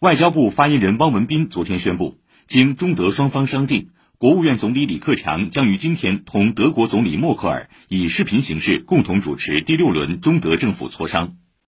外交部发言人汪文斌昨天宣布经中德双方商定国务院总理李克强将于今天同德国总理默克尔以视频形式共同主持第六轮中德政府磋商。